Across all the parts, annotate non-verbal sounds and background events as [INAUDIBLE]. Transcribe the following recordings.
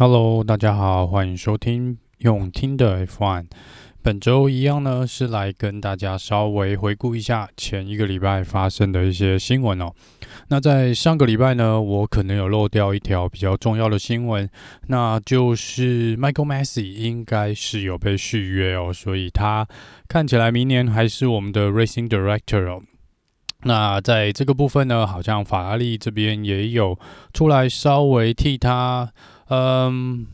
Hello，大家好，欢迎收听用听的 F1。本周一样呢，是来跟大家稍微回顾一下前一个礼拜发生的一些新闻哦。那在上个礼拜呢，我可能有漏掉一条比较重要的新闻，那就是 Michael Masi 应该是有被续约哦，所以他看起来明年还是我们的 Racing Director 哦。那在这个部分呢，好像法拉利这边也有出来稍微替他。嗯，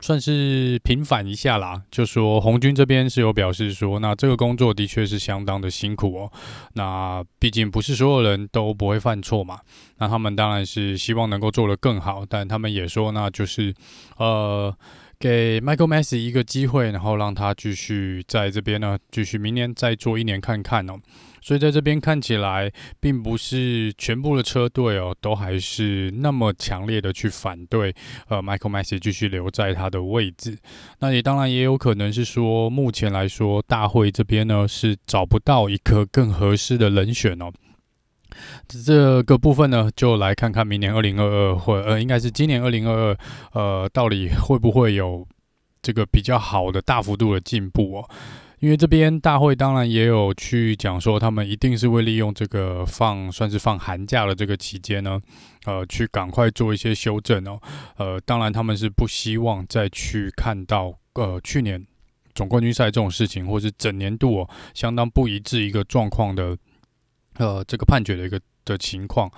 算是平反一下啦。就说红军这边是有表示说，那这个工作的确是相当的辛苦哦。那毕竟不是所有人都不会犯错嘛。那他们当然是希望能够做得更好，但他们也说，那就是呃，给 Michael Messi 一个机会，然后让他继续在这边呢，继续明年再做一年看看哦。所以在这边看起来，并不是全部的车队哦，都还是那么强烈的去反对呃，Michael Masi 继续留在他的位置。那也当然也有可能是说，目前来说，大会这边呢是找不到一个更合适的人选哦。这个部分呢，就来看看明年二零二二或呃，应该是今年二零二二，呃，到底会不会有这个比较好的大幅度的进步哦。因为这边大会当然也有去讲说，他们一定是会利用这个放算是放寒假的这个期间呢，呃，去赶快做一些修正哦。呃，当然他们是不希望再去看到呃去年总冠军赛这种事情，或是整年度哦相当不一致一个状况的呃这个判决的一个的情况。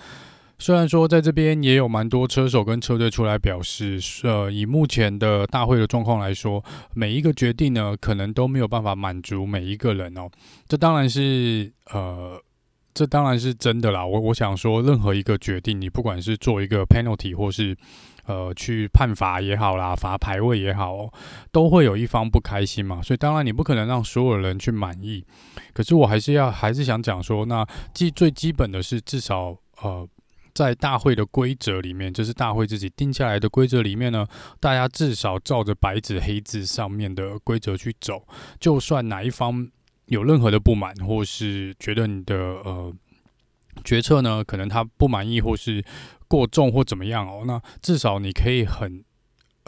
虽然说在这边也有蛮多车手跟车队出来表示，呃，以目前的大会的状况来说，每一个决定呢，可能都没有办法满足每一个人哦。这当然是，呃，这当然是真的啦。我我想说，任何一个决定，你不管是做一个 penalty 或是呃去判罚也好啦，罚排位也好哦，都会有一方不开心嘛。所以当然你不可能让所有人去满意。可是我还是要还是想讲说，那基最基本的是至少呃。在大会的规则里面，就是大会自己定下来的规则里面呢，大家至少照着白纸黑字上面的规则去走。就算哪一方有任何的不满，或是觉得你的呃决策呢，可能他不满意，或是过重或怎么样哦，那至少你可以很。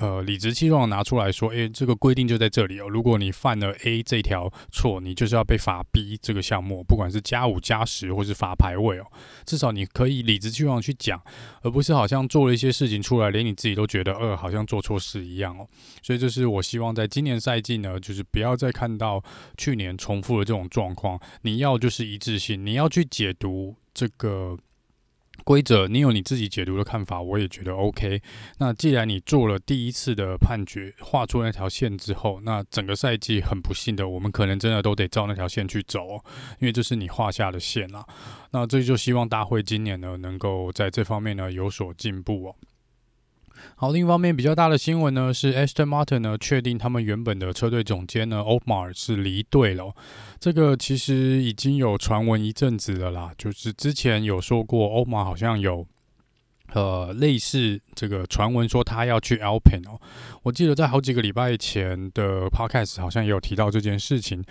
呃，理直气壮拿出来说，诶、这个规定就在这里哦。如果你犯了 A 这条错，你就是要被罚 B 这个项目，不管是加五、加十，或是罚排位哦。至少你可以理直气壮去讲，而不是好像做了一些事情出来，连你自己都觉得，呃，好像做错事一样哦。所以，这是我希望在今年赛季呢，就是不要再看到去年重复的这种状况。你要就是一致性，你要去解读这个。规则，你有你自己解读的看法，我也觉得 OK。那既然你做了第一次的判决，画出那条线之后，那整个赛季很不幸的，我们可能真的都得照那条线去走，因为这是你画下的线啊。那这就希望大会今年呢，能够在这方面呢有所进步哦。好，另一方面比较大的新闻呢，是 Aston Martin 呢确定他们原本的车队总监呢 Otmar 是离队了。这个其实已经有传闻一阵子了啦，就是之前有说过 Otmar 好像有呃类似这个传闻说他要去 Alpine 哦。我记得在好几个礼拜前的 Podcast 好像也有提到这件事情。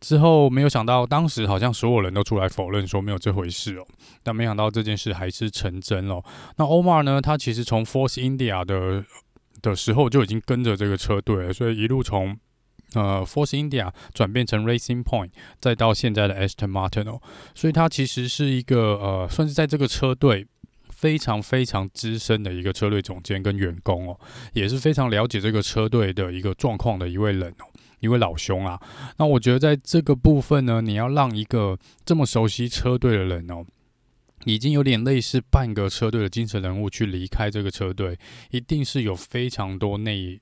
之后没有想到，当时好像所有人都出来否认说没有这回事哦，但没想到这件事还是成真了。那 Omar 呢？他其实从 Force India 的的时候就已经跟着这个车队了，所以一路从呃 Force India 转变成 Racing Point，再到现在的 Aston Martin 哦，所以他其实是一个呃，算是在这个车队非常非常资深的一个车队总监跟员工哦，也是非常了解这个车队的一个状况的一位人哦。一位老兄啊，那我觉得在这个部分呢，你要让一个这么熟悉车队的人哦，已经有点类似半个车队的精神人物去离开这个车队，一定是有非常多内，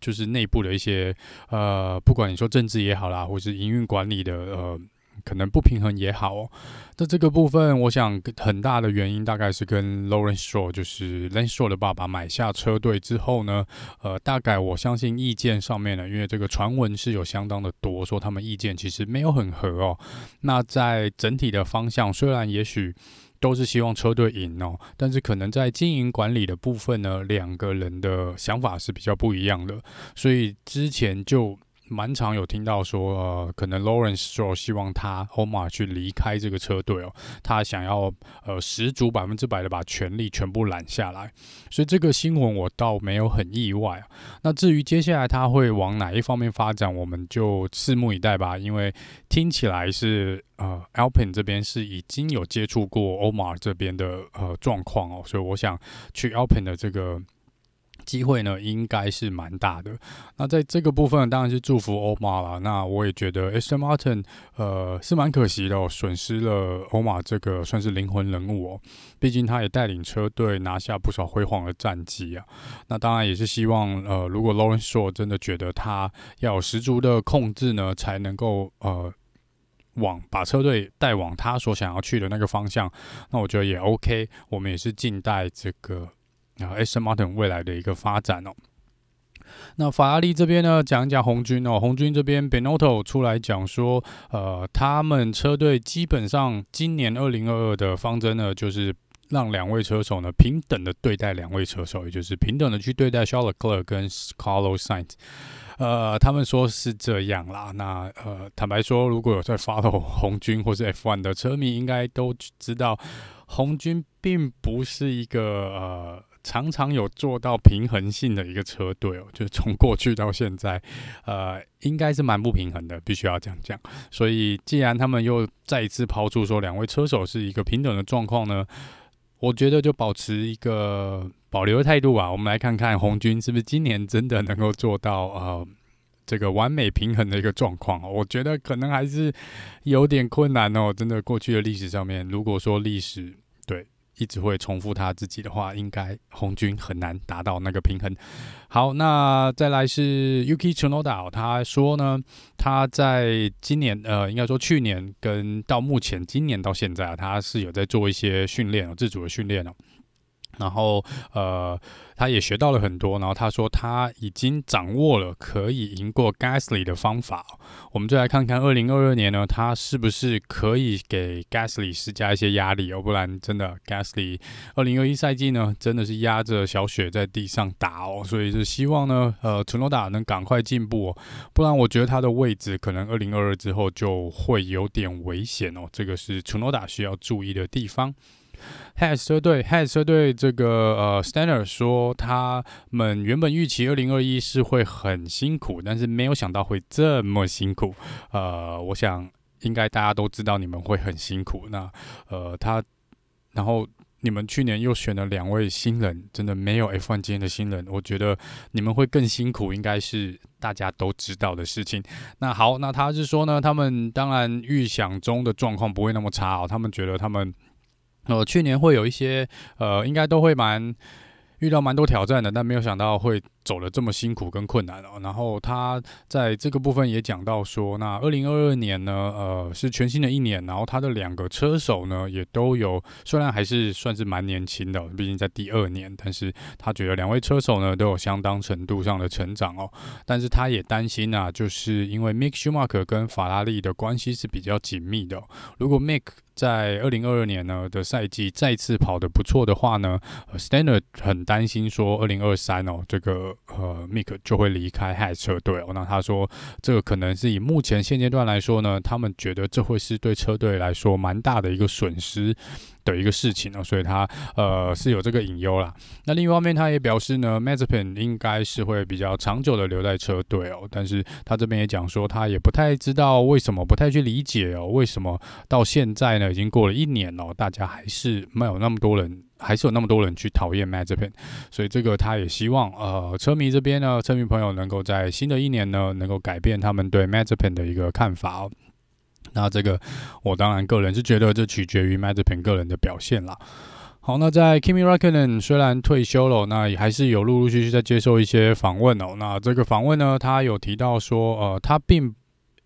就是内部的一些呃，不管你说政治也好啦，或是营运管理的呃。可能不平衡也好哦，那这个部分，我想很大的原因大概是跟 Lawrence Stroll，就是 Lance Stroll 的爸爸买下车队之后呢，呃，大概我相信意见上面呢，因为这个传闻是有相当的多，说他们意见其实没有很合哦。那在整体的方向，虽然也许都是希望车队赢哦，但是可能在经营管理的部分呢，两个人的想法是比较不一样的，所以之前就。蛮常有听到说，呃，可能 Lawrence Stroll 希望他 Omar 去离开这个车队哦，他想要呃十足百分之百的把权力全部揽下来，所以这个新闻我倒没有很意外啊。那至于接下来他会往哪一方面发展，我们就拭目以待吧。因为听起来是呃 Alpine 这边是已经有接触过 Omar 这边的呃状况哦，所以我想去 Alpine 的这个。机会呢，应该是蛮大的。那在这个部分，当然是祝福欧马了。那我也觉得 Aston Martin 呃是蛮可惜的哦，损失了欧马这个算是灵魂人物哦。毕竟他也带领车队拿下不少辉煌的战绩啊。那当然也是希望呃，如果 Lawrence Stroll 真的觉得他要有十足的控制呢，才能够呃往把车队带往他所想要去的那个方向。那我觉得也 OK。我们也是静待这个。啊，Aston Martin 未来的一个发展哦。那法拉利这边呢，讲一讲红军哦。红军这边 Benotto 出来讲说，呃，他们车队基本上今年二零二二的方针呢，就是让两位车手呢平等的对待两位车手，也就是平等的去对待 Charles Leclerc 跟 Carlos Sainz。呃，他们说是这样啦。那呃，坦白说，如果有在 follow [LAUGHS] 红军或是 F1 的车迷，应该都知道，红军并不是一个呃。常常有做到平衡性的一个车队哦，[LAUGHS] 就是从过去到现在，呃，应该是蛮不平衡的，必须要这样讲。所以，既然他们又再一次抛出说两位车手是一个平等的状况呢，我觉得就保持一个保留的态度吧。我们来看看红军是不是今年真的能够做到呃这个完美平衡的一个状况。我觉得可能还是有点困难哦。真的，过去的历史上面，如果说历史。一直会重复他自己的话，应该红军很难达到那个平衡。好，那再来是 Yuki Chunoda，、哦他说呢，他在今年呃，应该说去年跟到目前今年到现在啊，他是有在做一些训练哦，自主的训练哦。然后，呃，他也学到了很多。然后他说他已经掌握了可以赢过 Gasly 的方法。我们就来看看二零二二年呢，他是不是可以给 Gasly 施加一些压力？要不然真的 Gasly 二零二一赛季呢，真的是压着小雪在地上打哦。所以是希望呢，呃楚诺达能赶快进步哦。不然我觉得他的位置可能二零二二之后就会有点危险哦。这个是楚诺达需要注意的地方。Has 车队，Has 车队这个呃，Stanner 说他们原本预期二零二一是会很辛苦，但是没有想到会这么辛苦。呃，我想应该大家都知道你们会很辛苦。那呃，他然后你们去年又选了两位新人，真的没有 F1 经验的新人，我觉得你们会更辛苦，应该是大家都知道的事情。那好，那他是说呢，他们当然预想中的状况不会那么差哦，他们觉得他们。哦，去年会有一些，呃，应该都会蛮遇到蛮多挑战的，但没有想到会走了这么辛苦跟困难哦。然后他在这个部分也讲到说，那二零二二年呢，呃，是全新的一年，然后他的两个车手呢也都有，虽然还是算是蛮年轻的，毕竟在第二年，但是他觉得两位车手呢都有相当程度上的成长哦。但是他也担心啊，就是因为 Mick Schumacher 跟法拉利的关系是比较紧密的，如果 Mick 在二零二二年呢的赛季再次跑得不错的话呢，Stander 很担心说二零二三哦，这个呃 Mick 就会离开 Haas 车队哦。那他说这个可能是以目前现阶段来说呢，他们觉得这会是对车队来说蛮大的一个损失。的一个事情呢，所以他呃是有这个隐忧啦。那另一方面，他也表示呢，Mazepin 应该是会比较长久的留在车队哦。但是他这边也讲说，他也不太知道为什么，不太去理解哦，为什么到现在呢，已经过了一年了，大家还是没有那么多人，还是有那么多人去讨厌 Mazepin。所以这个他也希望呃，车迷这边呢，车迷朋友能够在新的一年呢，能够改变他们对 Mazepin 的一个看法哦。那这个，我当然个人是觉得这取决于 Mazepin 个人的表现啦。好，那在 Kimi Räikkönen 虽然退休了，那也还是有陆陆续续在接受一些访问哦。那这个访问呢，他有提到说，呃，他并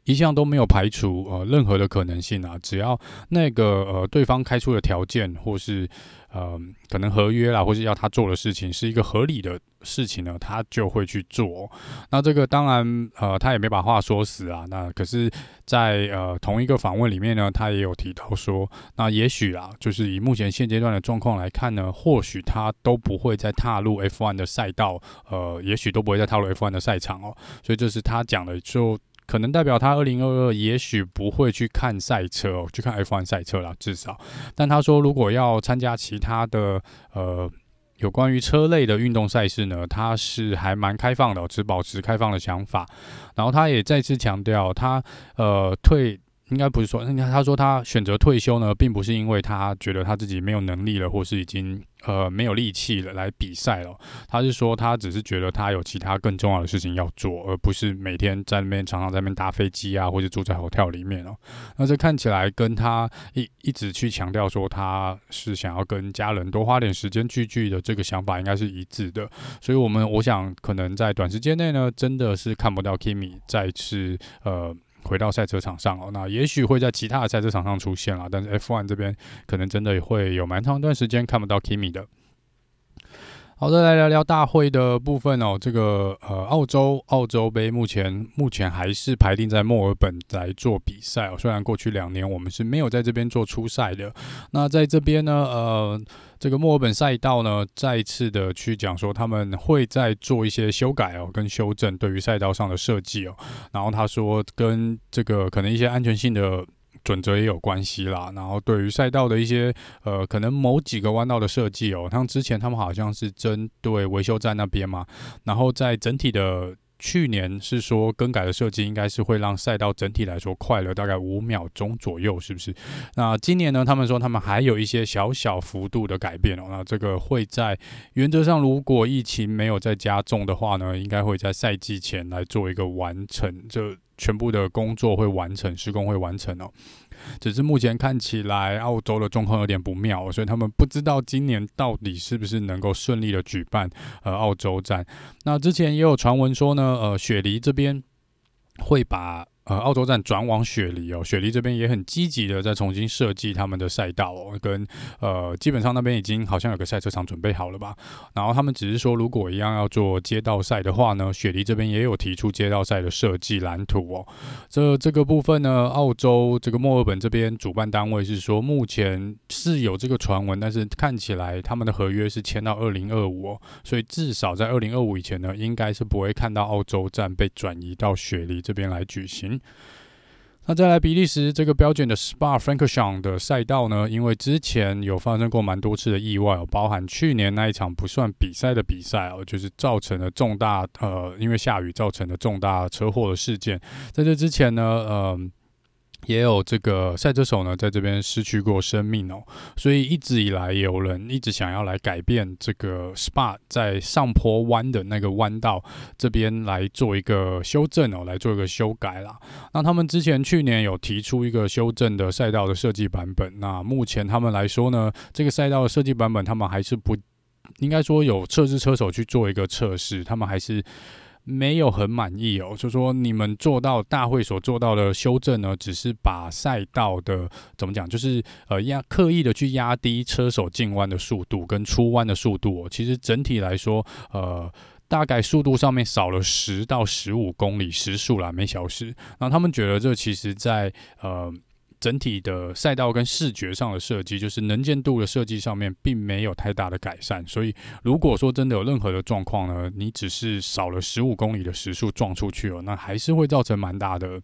一向都没有排除呃任何的可能性啊，只要那个呃对方开出的条件或是呃可能合约啦，或是要他做的事情是一个合理的事情呢，他就会去做。那这个当然呃他也没把话说死啊。那可是在呃同一个访问里面呢，他也有提到说，那也许啊，就是以目前现阶段的状况来看呢，或许他都不会再踏入 F1 的赛道，呃，也许都不会再踏入 F1 的赛场哦。所以这是他讲的就。可能代表他二零二二也许不会去看赛车哦，去看 F1 赛车啦，至少。但他说，如果要参加其他的呃有关于车类的运动赛事呢，他是还蛮开放的，只保持开放的想法。然后他也再次强调，他呃退。应该不是说，他说他选择退休呢，并不是因为他觉得他自己没有能力了，或是已经呃没有力气了来比赛了。他是说他只是觉得他有其他更重要的事情要做，而不是每天在那边常常在那边搭飞机啊，或者住在 hotel 里面哦。那这看起来跟他一一直去强调说他是想要跟家人多花点时间聚聚的这个想法应该是一致的。所以，我们我想可能在短时间内呢，真的是看不到 Kimi 再次呃。回到赛车场上哦，那也许会在其他的赛车场上出现了，但是 F1 这边可能真的会有蛮长一段时间看不到 Kimi 的。好的，来聊聊大会的部分哦。这个呃，澳洲澳洲杯目前目前还是排定在墨尔本来做比赛哦。虽然过去两年我们是没有在这边做初赛的，那在这边呢，呃。这个墨尔本赛道呢，再次的去讲说他们会再做一些修改哦，跟修正对于赛道上的设计哦。然后他说跟这个可能一些安全性的准则也有关系啦。然后对于赛道的一些呃，可能某几个弯道的设计哦，像之前他们好像是针对维修站那边嘛，然后在整体的。去年是说更改的设计应该是会让赛道整体来说快了大概五秒钟左右，是不是？那今年呢？他们说他们还有一些小小幅度的改变哦。那这个会在原则上，如果疫情没有再加重的话呢，应该会在赛季前来做一个完成，这全部的工作会完成，施工会完成哦。只是目前看起来，澳洲的状况有点不妙，所以他们不知道今年到底是不是能够顺利的举办呃澳洲站。那之前也有传闻说呢，呃雪梨这边会把。呃，澳洲站转往雪梨哦，雪梨这边也很积极的在重新设计他们的赛道哦，跟呃，基本上那边已经好像有个赛车场准备好了吧。然后他们只是说，如果一样要做街道赛的话呢，雪梨这边也有提出街道赛的设计蓝图哦。这这个部分呢，澳洲这个墨尔本这边主办单位是说，目前是有这个传闻，但是看起来他们的合约是签到二零二五哦，所以至少在二零二五以前呢，应该是不会看到澳洲站被转移到雪梨这边来举行。那再来比利时这个标准的 Spa-Francorchamps 的赛道呢，因为之前有发生过蛮多次的意外哦，包含去年那一场不算比赛的比赛哦，就是造成了重大呃，因为下雨造成的重大车祸的事件。在这之前呢，呃。也有这个赛车手呢，在这边失去过生命哦，所以一直以来有人一直想要来改变这个 Spa 在上坡弯的那个弯道这边来做一个修正哦，来做一个修改啦。那他们之前去年有提出一个修正的赛道的设计版本，那目前他们来说呢，这个赛道的设计版本他们还是不应该说有测试车手去做一个测试，他们还是。没有很满意哦，就说你们做到大会所做到的修正呢，只是把赛道的怎么讲，就是呃压刻意的去压低车手进弯的速度跟出弯的速度。其实整体来说，呃，大概速度上面少了十到十五公里时速啦，每小时。然后他们觉得这其实在呃。整体的赛道跟视觉上的设计，就是能见度的设计上面，并没有太大的改善。所以，如果说真的有任何的状况呢，你只是少了十五公里的时速撞出去哦，那还是会造成蛮大的。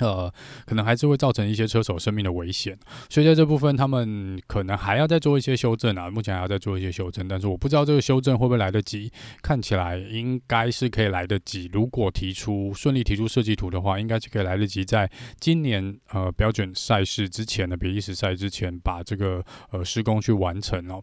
呃，可能还是会造成一些车手生命的危险，所以在这部分他们可能还要再做一些修正啊。目前还要再做一些修正，但是我不知道这个修正会不会来得及。看起来应该是可以来得及。如果提出顺利提出设计图的话，应该是可以来得及，在今年呃标准赛事之前的比利时赛之前，把这个呃施工去完成哦。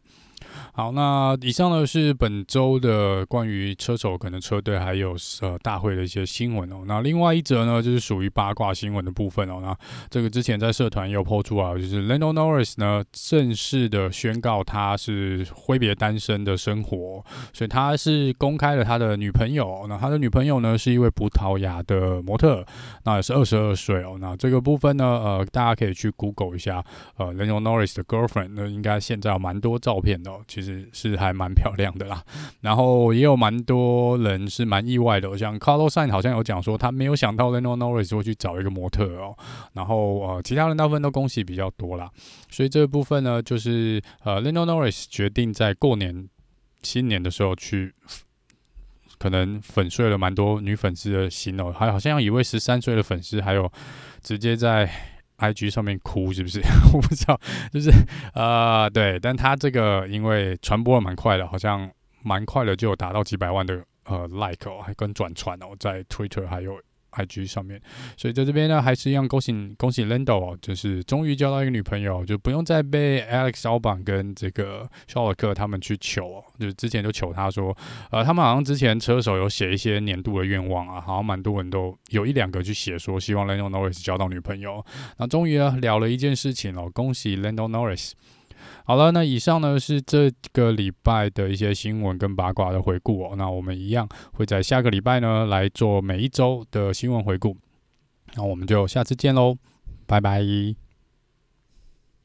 好，那以上呢是本周的关于车手可能车队还有呃大会的一些新闻哦。那另外一则呢就是属于八卦新闻的部分哦。那这个之前在社团也有 po 出啊，就是 Lando Norris 呢正式的宣告他是挥别单身的生活，所以他是公开了他的女朋友。那他的女朋友呢是一位葡萄牙的模特，那也是二十二岁哦。那这个部分呢，呃，大家可以去 Google 一下，呃，Lando Norris 的 girlfriend，那应该现在有蛮多照片的哦，其实是还蛮漂亮的啦。然后也有蛮多人是蛮意外的，像 Carlos s a n 好像有讲说他没有想到 l e n o Norris 会去找一个模特哦。然后呃，其他人大部分都恭喜比较多啦。所以这部分呢，就是呃 l e n o Norris 决定在过年新年的时候去。可能粉碎了蛮多女粉丝的心哦，还好像有一位十三岁的粉丝，还有直接在 IG 上面哭，是不是？[LAUGHS] 我不知道，就是呃，对，但他这个因为传播的蛮快的，好像蛮快的就有达到几百万的呃 like 哦，还跟转传哦，在 Twitter 还有。IG 上面，所以在这边呢，还是一样恭喜恭喜 Lando 哦，就是终于交到一个女朋友，就不用再被 Alex Albon 跟这个肖尔克他们去求哦，就是之前就求他说，呃，他们好像之前车手有写一些年度的愿望啊，好像蛮多人都有一两个去写说希望 Lando Norris 交到女朋友，那终于呢聊了一件事情哦，恭喜 Lando Norris。好了，那以上呢是这个礼拜的一些新闻跟八卦的回顾哦。那我们一样会在下个礼拜呢来做每一周的新闻回顾。那我们就下次见喽，拜拜。